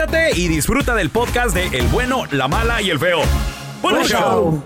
conéctate y disfruta del podcast de El bueno, la mala y el feo. ¡Buen Buen show! show.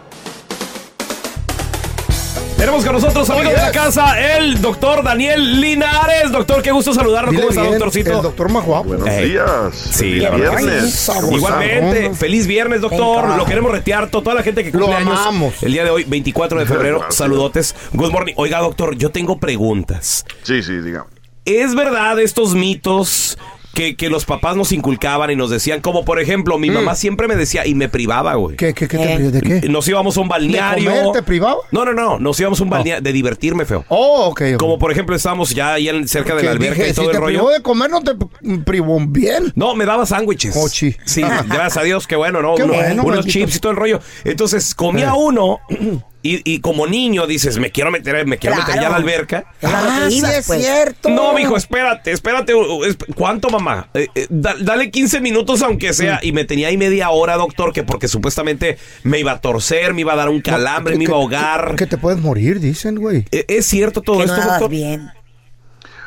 Tenemos con nosotros, amigo de la casa, el doctor Daniel Linares. Doctor, qué gusto saludarlo. Dile ¿Cómo está, bien, doctorcito? El doctor Majuá. Buenos días. Sí, Feliz la viernes. Igualmente, feliz viernes, doctor. Lo queremos retear. to- Toda la gente que Lo cumple años amamos. el día de hoy, 24 de febrero. Saludotes. Good morning. Oiga, doctor, yo tengo preguntas. Sí, sí, digamos. ¿Es verdad estos mitos que, que los papás nos inculcaban y nos decían? Como por ejemplo, mi mamá siempre me decía y me privaba, güey. Mm. ¿Qué, qué, qué te pri- ¿De qué? Nos íbamos a un balneario. comer te privaba? No, no, no. Nos íbamos a un balneario de divertirme, feo. Oh, ok. ok. Como por ejemplo, estábamos ya ahí en- cerca de Que la alberca dije, y todo si el rollo. privó de comer, no te p- privó bien. No, me daba sándwiches. Oh, sí. Sí, gracias a Dios, qué bueno, ¿no? Qué Uno- bueno, unos maldito. chips y todo el rollo. Entonces, comía Eh. uno y, y como niño dices, me quiero meter, me quiero meter ya a la Claro. alberca. Claro ah, que sí es pues. cierto. No, mijo, espérate, espérate. es- ¿Cuánto, mamá? Eh, eh, da- dale 15 minutos aunque sea. Y me tenía ahí media hora, doctor, que porque supuestamente me iba a torcer, me iba a dar un calambre, Que- me iba a ahogar. Que, que te puedes morir, dicen, güey. Eh, ¿Es cierto todo Que no esto, dabas doctor? bien.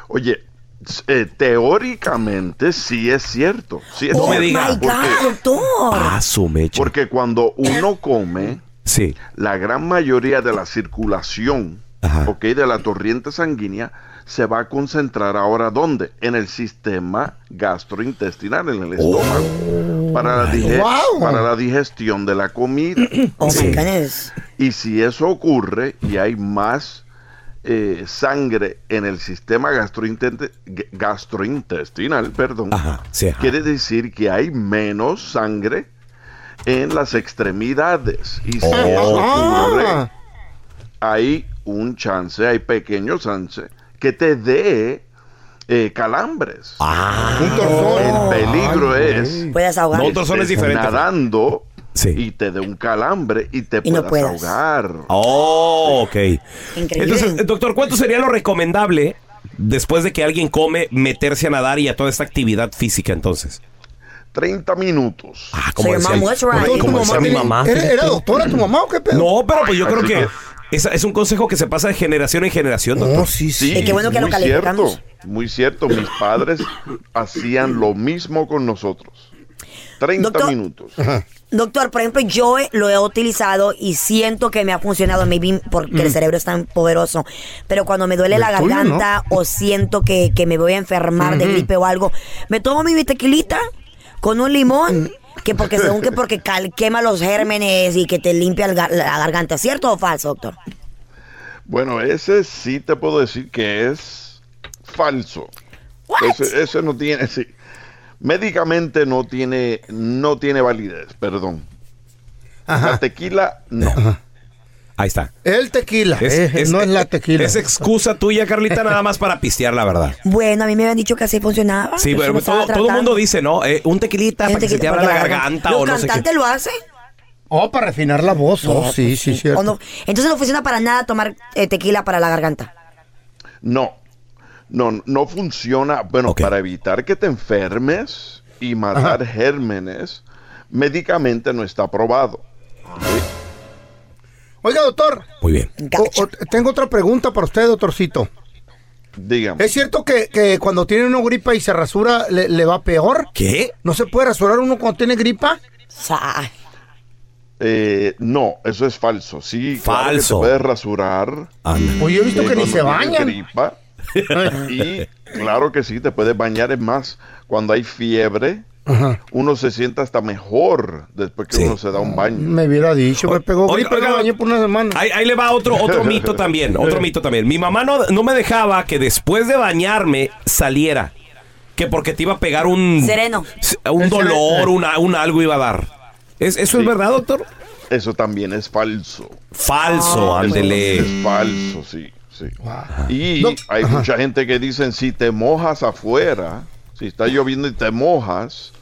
Oye, eh, teóricamente sí es cierto. Sí es No oh me cierto. diga. my Porque, God, doctor. Ah, su mecha. porque cuando uno come, Sí. la gran mayoría de la circulación, Ajá. ok, de la corriente sanguínea, se va a concentrar ahora ¿dónde? En el sistema gastrointestinal, en el estómago. Para la, Wow. para la digestión de la comida. Oh Sí. my goodness. Y si eso ocurre y hay más eh, sangre en el sistema gastrointestinal, perdón, Ajá, sí. ajá. quiere decir que hay menos sangre en las extremidades. Y si eso ocurre, Ah, hay un chance, hay pequeño chance que te dé eh, calambres. Ah. un torzón. El peligro Ay, es. Puedes ahogar. No, torzón es estés diferente. nadando Sí. y te dé un calambre y te Y no puedas puedas. ahogar. Oh, ok. Increíble. Entonces, doctor, ¿cuánto sería lo recomendable después de que alguien come meterse a nadar y a toda esta actividad física entonces? 30 minutos. Ah, mom was right. como, como ¿Tu decía mi mamá. ¿Era, era doctora tu mamá o qué pedo? No, pero pues yo creo que es, es un consejo que se pasa de generación en generación, No, doctor. sí, sí. Sí, Y qué bueno que lo muy cierto, muy cierto. Mis padres hacían lo mismo con nosotros. 30 Doctor- minutos. Doctor, por ejemplo, yo lo he utilizado y siento que me ha funcionado, maybe porque el cerebro es tan poderoso. Pero cuando me duele la garganta o siento que, que me voy a enfermar de gripe o algo, me tomo mi tequilita con un limón. Que porque según que porque cal- quema los gérmenes y que te limpia el la garganta, ¿cierto o falso, doctor? Bueno, ese sí te puedo decir que es falso. Ese, ese no tiene, sí. Médicamente no tiene, no tiene validez, perdón. La tequila, no. Ahí está. El tequila. eh, no es la tequila. Es excusa tuya, Carlita, nada más para pistear, la verdad. Bueno, a mí me habían dicho que así funcionaba. Sí, pero todo, todo el mundo dice, ¿no? Eh, un tequilita para que se te abra la garganta Los o no sé cantantes qué. lo hacen. Oh, para refinar la voz. Oh, No, sí, pues sí, cierto. No- entonces no funciona para nada tomar eh, tequila para la garganta. No, no, no funciona. Bueno, para evitar que te enfermes y matar gérmenes, médicamente no está aprobado. Oiga, doctor. Muy bien. o- o- tengo otra pregunta para usted, doctorcito. Dígame. ¿Es cierto que, que cuando tiene uno gripa y se rasura le, le va peor? ¿Qué? ¿No se puede rasurar uno cuando tiene gripa? Eh, no, eso es falso. Sí, claro que Falso. te puedes rasurar. Oye, yo he visto eh, que ni se bañan. gripa. y claro que sí, te puedes bañar. Es más, cuando hay fiebre, Ajá. uno se siente hasta mejor después que uno se da un baño. Me hubiera dicho, me pegó Oiga, bañé por una semana. Ahí, ahí le va otro, otro mito también, otro mito también. Mi mamá no, no me dejaba que después de bañarme saliera. Que porque te iba a pegar un... Sereno. Un El dolor, una, un algo iba a dar. ¿Es, ¿Eso es verdad, doctor? Eso también es falso. Falso, Eso ándele. Es falso, sí, sí. Y No, hay ajá. mucha gente que dicen, si te mojas afuera, si está lloviendo y te mojas,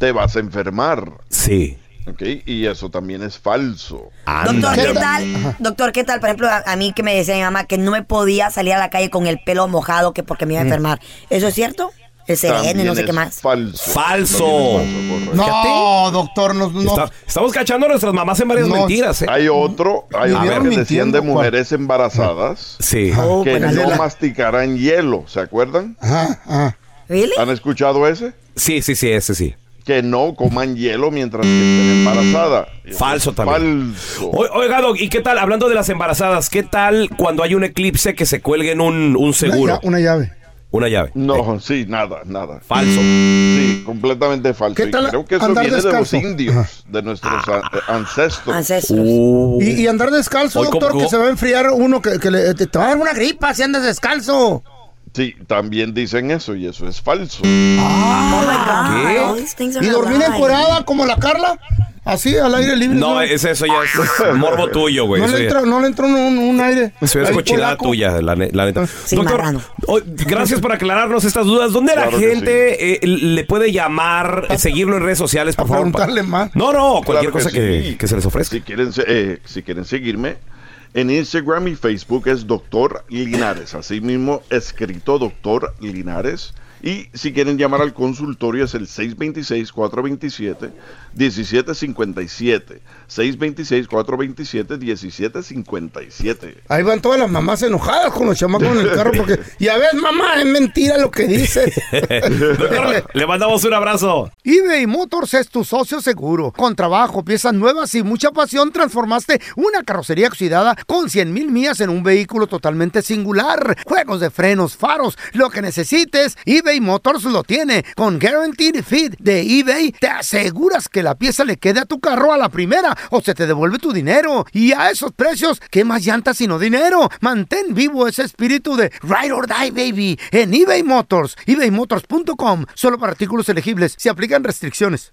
te vas a enfermar. Sí. ¿Ok? Y eso también es falso. Doctor, ¿qué tal? Doctor, ¿qué tal? Por ejemplo, a, a mí que me decía mi mamá que no me podía salir a la calle con el pelo mojado que porque me iba a enfermar. ¿Eso es cierto? El sereno y También no sé qué más. Falso. Falso. No, doctor, no, no. Está- estamos cachando a nuestras mamás en varias No. mentiras, ¿eh? Hay otro, hay otro que decían de mujeres embarazadas Sí. Oh, que no la- masticarán hielo, ¿se acuerdan? Ajá, ajá. ¿Really? ¿Han escuchado ese? Sí, sí, sí, ese sí. Que no coman hielo mientras que estén embarazadas. Falso también. Falso. O- Oiga, Doc, ¿y qué tal? Hablando de las embarazadas, ¿qué tal cuando hay un eclipse que se cuelguen un, un seguro? una llave. Una llave. No, sí, nada, nada. Falso. Sí, completamente falso. ¿Qué Y tal creo que eso andar viene de los descalzo? indios, de nuestros Ah. an- eh, ancestros. Ancestros. Uh. Y, y andar descalzo, Hoy, ¿cómo- doctor, que se va a enfriar uno, que, que le- te, te va a dar una gripa si andas descalzo. Sí, también dicen eso y eso es falso. Oh God. ¿Qué? Y dormir encuerada como la Carla, así al aire libre. No, es eso ya es morbo tuyo, güey. no, le entra, no le entró un, un aire. Eso es polaco. tuya, la, ne- la neta. Sí, Doctor, oh, gracias por aclararnos estas dudas. ¿Dónde Claro la gente eh, le puede llamar, eh, seguirlo en redes sociales, por A favor? preguntarle más. No, no, cualquier Claro cosa que, sí. que se les ofrezca. Si quieren, se- eh, si quieren seguirme, en Instagram y Facebook es Doctor Linares, así mismo escrito Doctor Linares. Y si quieren llamar al consultorio es el 626-427-1757. 626-427-1757. Ahí van todas las mamás enojadas con los chamacos en el carro porque, ya ves, mamá, es mentira lo que dices. Doctor, le mandamos un abrazo. eBay Motors es tu socio seguro. Con trabajo, piezas nuevas y mucha pasión, transformaste una carrocería oxidada con 100 mil millas en un vehículo totalmente singular. Juegos de frenos, faros, lo que necesites, eBay Motors lo tiene. Con Guaranteed Fit de eBay, te aseguras que la pieza le quede a tu carro a la primera o se te devuelve tu dinero. Y a esos precios, ¿qué más llantas sino dinero? Mantén vivo ese espíritu de Ride or Die, baby, en eBay Motors. ebaymotors.com. Solo para artículos elegibles. Se aplican restricciones.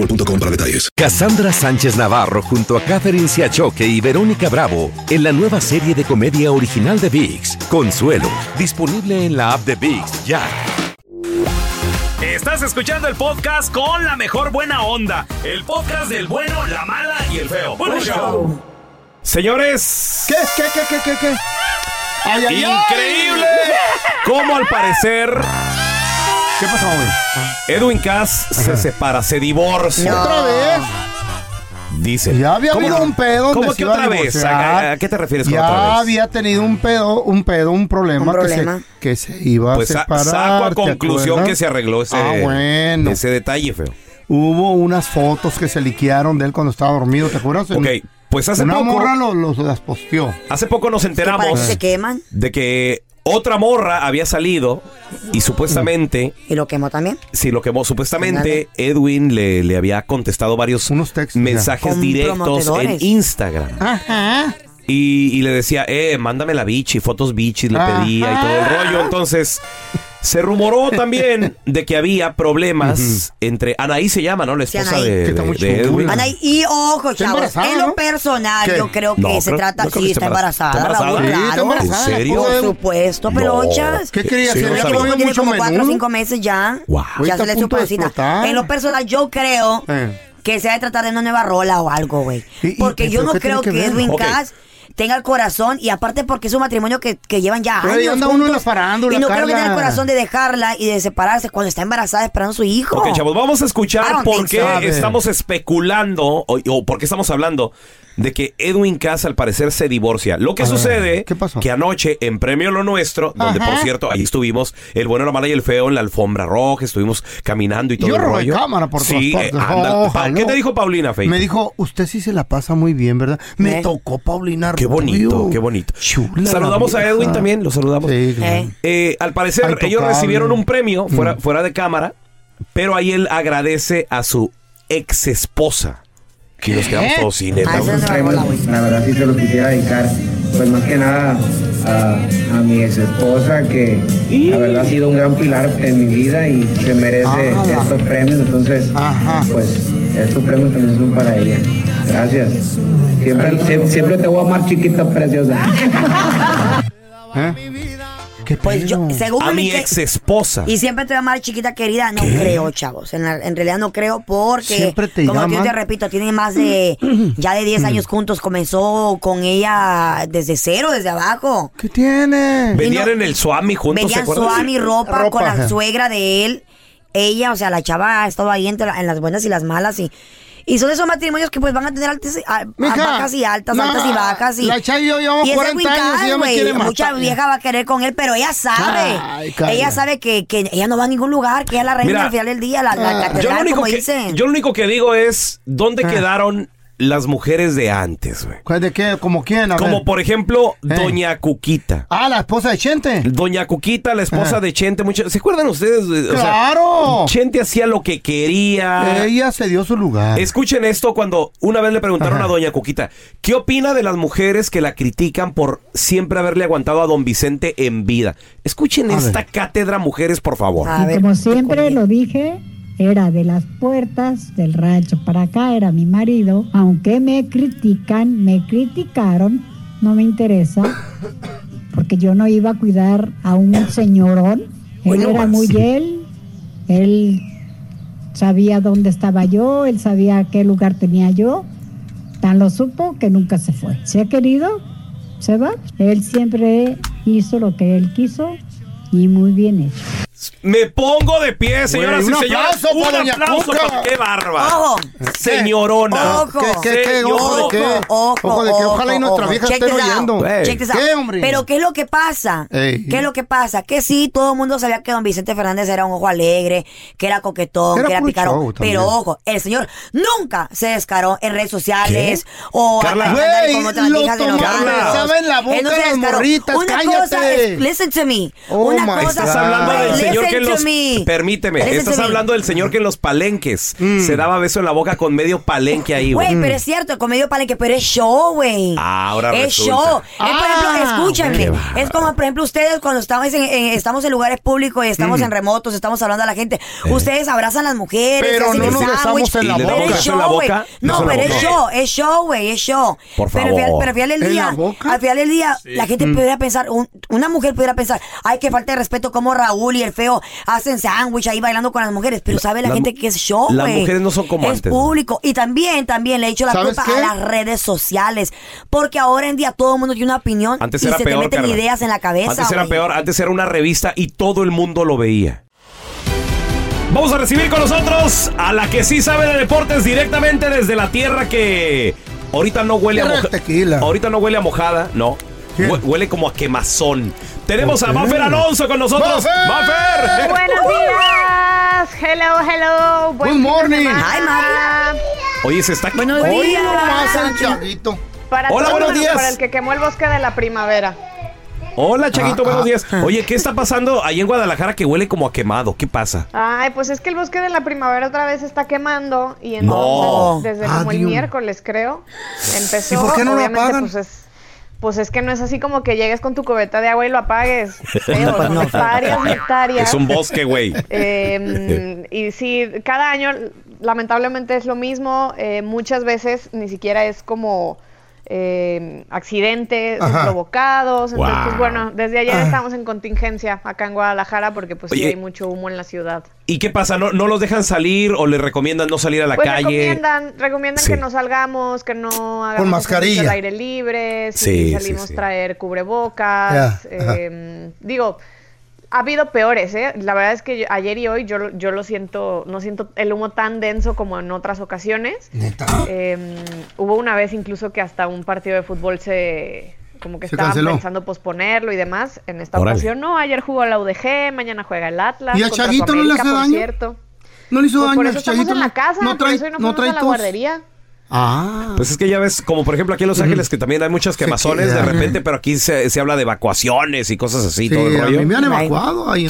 boostmobile.com para detalles. Cassandra Sánchez Navarro junto a Catherine Siachoque y Verónica Bravo en la nueva serie de comedia original de VIX, Consuelo, disponible en la app de VIX ya. Estás escuchando el podcast con la mejor buena onda. El podcast del bueno, la mala y el feo. Bueno, show. Señores, ¿Qué? ¿Qué? ¿Qué? ¿Qué? ¿Qué? qué? ¡Ay, ay, ay! increíble cómo al parecer ¿Qué pasó, güey? Edwin Cass se separa, se divorcia. ¿Otra vez? Dice. Ya había ¿Cómo- habido un pedo. donde ¿Cómo se que iba a otra vez? ¿A, a qué te refieres con Ya otra vez? había tenido un pedo, un pedo, un problema, Un problema. Que, se, que se iba Pues a sa- separar. saco a ¿te conclusión que se arregló ese, Ah, bueno. ese detalle, feo. Hubo unas fotos que se liquearon de él cuando estaba dormido, ¿te acuerdas? Ok, pues hace Una poco, morra lo- los las posteó. hace poco nos enteramos que se queman de que otra morra había salido y supuestamente, y lo quemó también. si lo quemó, supuestamente Edwin le, le había contestado varios Unos textos, mensajes Con directos en. Instagram. Ajá. Y, y le decía, eh, mándame la bichi, fotos bichis, le Ajá. pedía y todo el rollo. Entonces, Se rumoró también de que había problemas entre Anaí se llama, ¿no? La Sí, esposa Anaí. de, Que está de- muy de Edwin. Anaí, y ojo, Está chavos, embarazada, en lo ¿no? personal, ¿Qué? yo creo que No, se creo- trata, creo sí, está embarazada, embarazada. Raúl, Sí, está claro. embarazada, ¿En serio? Por supuesto, pero No. ochas. ¿Qué quería Sí, hacer? no ¿Ya comió tiene mucho como cuatro o menudo? cinco meses ya. Wow. Güey, Ya está se le punto de. En lo personal, yo creo Eh. que se ha de tratar de una nueva rola o algo, güey. ¿Y- y- Porque yo pero no qué tiene creo que que, ver? Edwin Ok. Cass tenga el corazón y aparte porque es un matrimonio que, que llevan ya Pero años anda uno en la juntos, farándula, y no creo que Carla. tenga el corazón de dejarla y de separarse cuando está embarazada esperando a su hijo. Ok, chavos, vamos a escuchar por qué so. Estamos especulando o, o por qué estamos hablando de que Edwin Cass al parecer se divorcia. Lo que sucede ¿qué pasó? que anoche en Premio Lo Nuestro, donde Ajá. por cierto ahí estuvimos el bueno, la mala y el feo en la alfombra roja, estuvimos caminando y todo Yo el rollo. cámara por sí, eh. ¿Qué te dijo Paulina, Fey? Me dijo, usted sí se la pasa muy bien, ¿verdad? Me ¿Eh? tocó Paulina Qué bonito, Rubio. qué bonito. Chula Saludamos a Edwin también, lo saludamos. Sí, claro. Eh. Eh, al parecer, Ay, ellos recibieron un premio fuera, Mm. fuera de cámara, pero ahí él agradece a su ex esposa. Y nos quedamos todos sin él. Ah, es güey. La verdad sí se lo quisiera dedicar, pues más que nada a, a mi ex esposa, que la verdad ha sido un gran pilar en mi vida y se merece Ah. estos premios, entonces Ajá. pues estos premios también son para ella. Gracias. Siempre, sie- siempre te voy a amar chiquita preciosa. ¿Eh? ¿Qué Pues yo, según A mi que- ex esposa. Y siempre te va a amar chiquita querida. No creo, chavos. En, la- en realidad no creo porque, Siempre te como yo te repito, tienen más de, ya de 10 años juntos. Comenzó con ella desde cero, desde abajo. ¿Qué tiene? Venían no- en el Swami juntos, ¿se Vendían acuerdan? suami, ropa, Ropa, con la suegra de él. Ella, o sea, la chava ha estado ahí entre la- en las buenas y las malas y... Y son esos matrimonios que pues van a tener altas, y- a- Mija, bajas y altas, no, altas y bajas. Y, la y yo llevamos y ese 40 años y ya me güey, quiere Mucha vieja va a querer con él, pero ella sabe. Ay, ella sabe que, que ella no va a ningún lugar, que ella es la reina Mira, al final del día, la, la Ah. catedral, Yo lo, único como que, dicen. yo lo único que digo es, ¿dónde Ah. quedaron las mujeres de antes, güey? ¿Cuál ¿De qué? ¿Como quién? A Como ver. por ejemplo, Eh. Doña Cuquita. Ah, la esposa de Chente. Doña Cuquita, la esposa Ajá. de Chente, mucho- ¿se acuerdan ustedes? O sea, ¡Claro! Chente hacía lo que quería. Ella se dio su lugar. Escuchen esto cuando una vez le preguntaron Ajá. a Doña Cuquita, ¿qué opina de las mujeres que la critican por siempre haberle aguantado a Don Vicente en vida? Escuchen A esta ver. cátedra, mujeres, por favor. A y ver, como siempre lo dije, era de las puertas del rancho para acá, era mi marido. Aunque me critican, me criticaron, no me interesa, porque yo no iba a cuidar a un señorón. Él Bueno, era muy él, él sabía dónde estaba yo, él sabía qué lugar tenía yo. Tan lo supo que nunca se fue. Se ha querido, se va. Él siempre hizo lo que él quiso y muy bien hecho. Me pongo de pie, señoras Güey, y un señores. aplauso Un para Doña aplauso Cuca. para qué bárbara. Ojo. Señorona. Ojo. ¿Qué, qué, qué? ¿Ojo de qué? Ojo, Ojo de qué? Ojalá y ojo, nuestra ojo. vieja Check esté oyendo. Out. ¿Qué, hombre? Pero ¿qué es lo que pasa? Ey. ¿Qué es lo que pasa? Que sí, todo el mundo sabía que don Vicente Fernández era un ojo alegre, que era coquetón, Era que era picarón. pero ojo, el señor nunca se descaró en redes sociales o Carla. Güey, con otras lo de los en la boca Él no se las morritas, Una cosa cállate. es, listen to me. Oh Una cosa Estás hablando del Listen señor que en los... me. Permíteme, Listen estás hablando del señor que en los palenques Mm. se daba beso en la boca con medio palenque ahí, güey. Güey, pero es cierto, con medio palenque, pero es show, güey. Ah, ahora Es resulta. show. Es, por Ah, ejemplo, escúchame. Es como, por ejemplo, ustedes cuando estamos en, en- estamos en lugares públicos y estamos Mm. en remotos, estamos hablando a la gente. Eh. Ustedes abrazan a las mujeres, Pero no nos besamos en la ¿Y le pero es beso en la show, güey. boca? No, pero es boca. show, es show, güey, es show. Por Pero, al final- favor. pero al final del ¿En día, la boca? al final del día, la gente pudiera pensar, un- una mujer pudiera pensar, ay, que falta de respeto como Raúl y el feo hacen sándwich ahí bailando con las mujeres, pero sabe la, gente que es show, las mujeres no son como es antes, público. Y también, también le he hecho la ¿Sabes culpa qué? a las redes sociales. Porque ahora en día todo el mundo tiene una opinión Antes y era se peor, te meten Carla. ideas en la cabeza. Antes era peor, antes era una revista y todo el mundo lo veía. Vamos a recibir con nosotros a la que sí sabe de deportes directamente desde la tierra que ahorita no huele a mojada. tequila. Ahorita no huele a mojada, no. Huele como a quemazón. Tenemos a Ok. Mafer Alonso con nosotros. ¡Mafer! Buenos días. Hello, hello. Buen Good fin de morning. semana. Ay, mami. Oye, se está Buenos Hoy días. nomás el chavito. Para Hola, todos, buenos bueno, días. Para el que quemó el bosque de la primavera. Hola, Chaguito, Ah, buenos ah. días. Oye, ¿qué está pasando ahí en Guadalajara que huele como a quemado? ¿Qué pasa? Ay, pues es que el bosque de la primavera otra vez está quemando y No. entonces desde Ah, como el miércoles creo empezó. ¿Y por qué no lo obviamente, apagan? Pues, es- pues es que no es así como que llegues con tu cubeta de agua y lo apagues. Feo, Pues no. son hectáreas, hectáreas. Es un bosque, güey. Eh, y sí, cada año lamentablemente es lo mismo. eh, muchas veces ni siquiera es como eh, accidentes Ajá. provocados. Entonces, Wow. pues bueno, desde ayer Ah. estamos en contingencia acá en Guadalajara porque pues sí hay mucho humo en la ciudad. ¿Y qué pasa? ¿No, ¿No los dejan salir o les recomiendan no salir a la pues calle? recomiendan, recomiendan Sí. que no salgamos, que no hagamos Con mascarilla. al aire libre, si Sí, salimos sí. traer cubrebocas. Eh, digo, ha habido peores, ¿eh? La verdad es que yo- ayer y hoy yo, lo- yo lo siento, no siento el humo tan denso como en otras ocasiones. Neta. Eh, hubo una vez incluso que hasta un partido de fútbol se como que Se estaban canceló. pensando posponerlo y demás. En esta ocasión no, ayer jugó la UDG, mañana juega el Atlas. ¿Y a Chaguito no le hace por daño? cierto. ¿No le hizo Pues daño por eso estamos en la casa, no por trae, eso hoy no no trae a la tos. guardería. Ah. Pues es que ya ves, como por ejemplo aquí en Los Ángeles, que también hay muchas quemazones de repente, pero aquí se, se habla de evacuaciones y cosas así, Sí, todo el a rollo. mí me han evacuado ahí.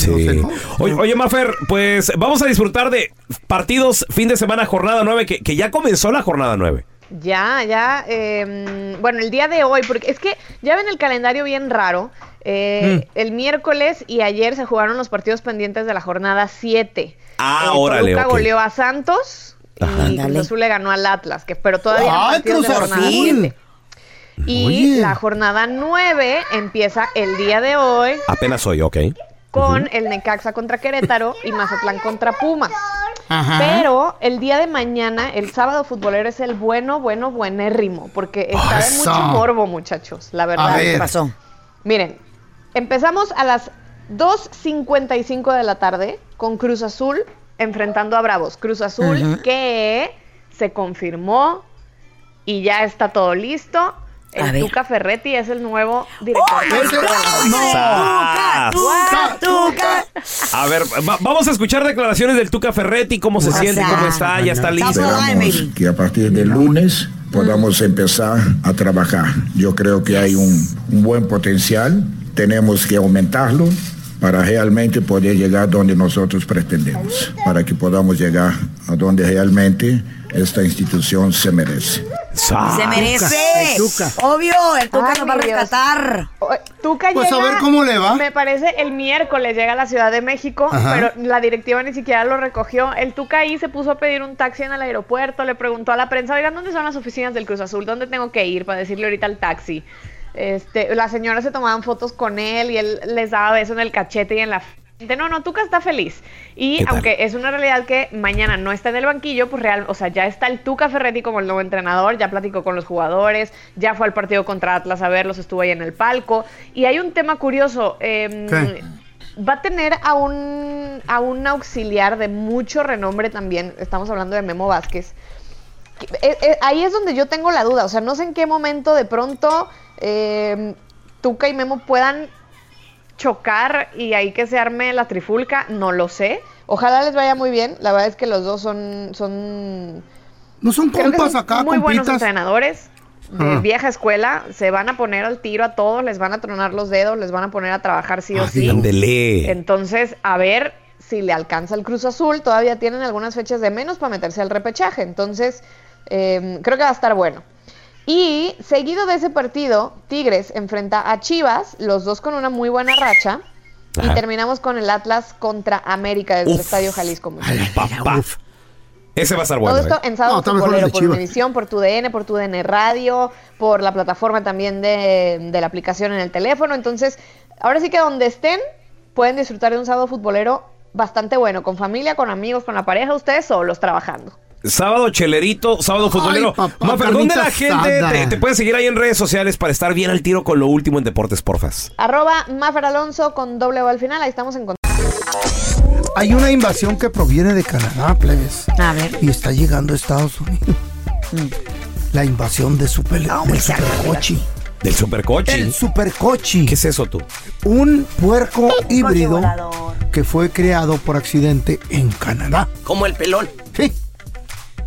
Oye, oye, Mafer, pues vamos a disfrutar de partidos fin de semana, jornada 9, que, que ya comenzó la jornada 9. Ya, ya. eh, bueno, el día de hoy, porque es que ya ven el calendario bien raro. eh, Mm. El miércoles y ayer se jugaron los partidos pendientes de la jornada 7. Ah, Eh, órale, Toluca goleó a Santos Ajá. y Cruz. Azul le ganó al Atlas, que, pero todavía ¡Ay, de Cruz jornada Azul! 7. Y Oye. la jornada 9 empieza el día de hoy Apenas hoy, ok. con el Necaxa contra Querétaro y Mazatlán contra Pumas. Ajá. Pero el día de mañana, el sábado futbolero es el bueno, bueno, buenérrimo, porque está de mucho morbo, muchachos, la verdad. A ver. ¿Qué pasó? Miren, empezamos a las 2.55 de la tarde con Cruz Azul enfrentando a Bravos. Cruz Azul que se confirmó y ya está todo listo. El. Tuca Ferretti es el nuevo director. Ese- técnico de la- no. ¡Sas! Tuca, tuca. A ver, va- vamos a escuchar declaraciones del Tuca Ferretti, cómo se O siente, sea, cómo está, ya está listo. Esperamos que a partir del lunes podamos empezar a trabajar. Yo creo que hay un, un buen potencial, tenemos que aumentarlo para realmente poder llegar donde nosotros pretendemos, para que podamos llegar a donde realmente esta institución se merece. Se merece. el Tuca. Obvio, el Tuca Ay, nos va a rescatar. O- Tuca Pues a ver cómo le va. Me parece el miércoles llega a la Ciudad de México, Ajá. pero la directiva ni siquiera lo recogió. El Tuca ahí se puso a pedir un taxi en el aeropuerto, le preguntó a la prensa, oigan, ¿dónde son las oficinas del Cruz Azul? ¿Dónde tengo que ir para decirle ahorita al taxi? Este, las señoras se tomaban fotos con él y él les daba beso en el cachete y en la frente. No, no, Tuca está feliz. Y aunque es una realidad que mañana no está en el banquillo, pues real, o sea, ya está el Tuca Ferretti como el nuevo entrenador, ya platicó con los jugadores, ya fue al partido contra Atlas a verlos, estuvo ahí en el palco. Y hay un tema curioso. em. Va a tener a un, a un auxiliar de mucho renombre también. Estamos hablando de Memo Vázquez. Eh, eh, ahí es donde yo tengo la duda. O sea, no sé en qué momento de pronto eh, Tuca y Memo puedan chocar y ahí que se arme la trifulca. No lo sé. Ojalá les vaya muy bien. La verdad es que los dos son, son No son compas son acá, muy buenos entrenadores de Ah. vieja escuela. Se van a poner al tiro a todos, les van a tronar los dedos, les van a poner a trabajar sí o Ah, sí. Ándele. Entonces, a ver si le alcanza el Cruz Azul. Todavía tienen algunas fechas de menos para meterse al repechaje. Entonces, eh, creo que va a estar bueno. Y seguido de ese partido, Tigres enfrenta a Chivas, los dos con una muy buena racha. Y terminamos con el Atlas contra América desde el Uf. Estadio Jalisco. Papá. Ese va a estar bueno. Todo esto ¿eh? en sábado No, futbolero por. Univisión, por tu DN, por tu DN Radio, por la plataforma también de, de la aplicación en el teléfono. Entonces, ahora sí que donde estén, pueden disfrutar de un sábado futbolero bastante bueno, con familia, con amigos, con la pareja, ustedes solos trabajando. Sábado chelerito, sábado Ay, futbolero. papá, Mafer, ¿dónde la gente te, te puede seguir ahí en redes sociales para estar bien al tiro con lo último en deportes, porfas? Arroba Mafer Alonso con doble O al final, ahí estamos en contacto. Hay una invasión que proviene de Canadá, plebes. A ver. Y está llegando a Estados Unidos. La invasión de super, del supercochi. Del supercoche. El supercochi. ¿Qué es eso tú? Un puerco híbrido que fue creado por accidente en Canadá. Como el pelón. Sí.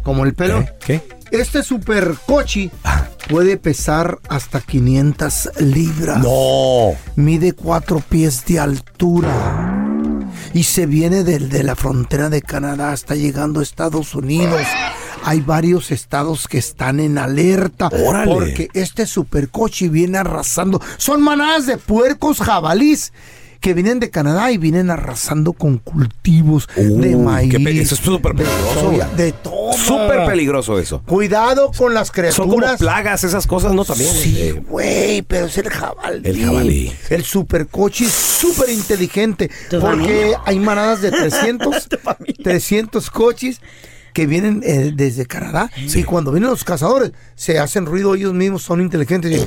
Como el pelo. ¿Eh? ¿Qué? Este supercochi Ah. puede pesar hasta 500 libras. No. Mide cuatro pies de altura. Y se viene del- de la frontera de Canadá, está llegando a Estados Unidos. hay varios estados que están en alerta. Órale. Porque este supercochi viene arrasando. Son manadas de puercos jabalís que vienen de Canadá y vienen arrasando con cultivos de maíz. qué pe- eso es súper de peligroso, soya. De todo. Súper peligroso eso. Cuidado con las criaturas. Son como plagas esas cosas, ¿no? También. Sí, eh, güey, pero es el jabalí. El jabalí. El supercochi es súper inteligente. Porque familia. hay manadas de 300, 300 cochis que vienen eh, desde Canadá. Y cuando vienen los cazadores, se hacen ruido ellos mismos, son inteligentes.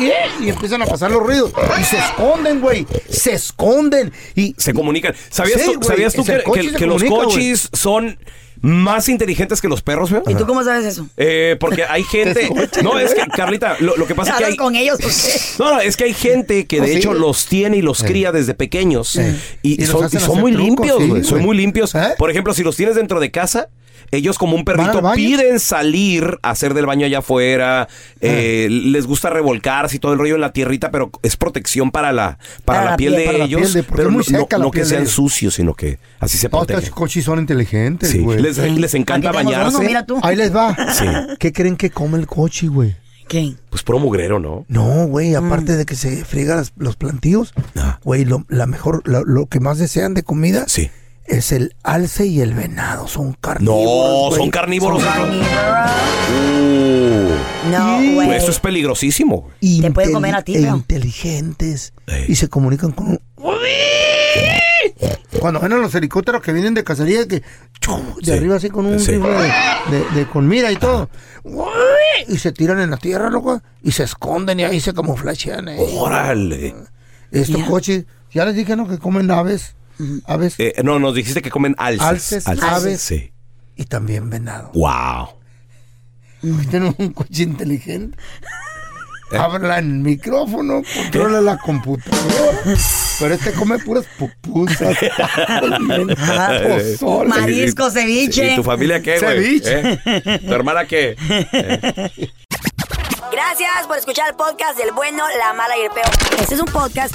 Y, y empiezan a pasar los ruidos. Y se esconden, güey. Se esconden. Y se comunican. ¿Sabías Sí, tú, ¿sabías tú que, que- que los comunica, cochis son más inteligentes que los perros, güey? ¿Y tú cómo sabes eso? Eh, porque hay gente. No, es que, Carlita, lo, lo que pasa es que ¿Hablas hay. con ellos? No, no, es que hay gente que de Oh, sí. hecho los tiene y los cría desde pequeños. Y, son, y muy trucos, limpios, sí, güey. Son muy limpios. ¿Eh? Por ejemplo, si los tienes dentro de casa, ellos como un ¿Van al perrito piden salir a hacer del baño allá afuera. eh, les gusta revolcarse y todo el rollo en la tierrita, pero es protección para la, para la, piel, de para la ellos. piel de- porque pero es muy no, seca la no que piel de sean ellos. sucios, sino que así se No, protegen. estos cochis son inteligentes, Sí, güey. les, les encanta Aquí tenemos bañarse. uno, mira tú. Ahí les va. Sí. ¿Qué creen que come el cochi, güey? ¿Quién? Pues puro mugrero, ¿no? No, güey, aparte de que se friega las- los plantíos, Ah. güey, lo, la mejor, lo, lo que más desean de comida Sí. Es el alce y el venado. Son No, carnívoros. güey. son carnívoros. Son. Uh. No, Y- güey. Pues eso es peligrosísimo. güey. Te pueden comer a ti, e feo. inteligentes. Ey. Y se comunican con un... Cuando ven a los helicópteros que vienen de cacería, que chu, de Sí. arriba así con un Sí. rifle de, de- de- con mira y todo. Y se tiran en la tierra, loco, y se esconden y ahí se camuflachean. eh. Órale. Estos coches, ya les dije, ¿no? Que comen aves, aves Eh, no, nos dijiste que comen alces. Alces, aves. Sí. y también venado. Wow. Tienen un coche inteligente. ¿Eh? Habla en micrófono, controla la computadora. Pero este come puras pupusas. pozole. Marisco, ceviche. ¿Y tu familia qué, güey? Ceviche. ¿Eh? ¿Tu hermana qué? Gracias por escuchar el podcast del bueno, la mala y el peor. Este es un podcast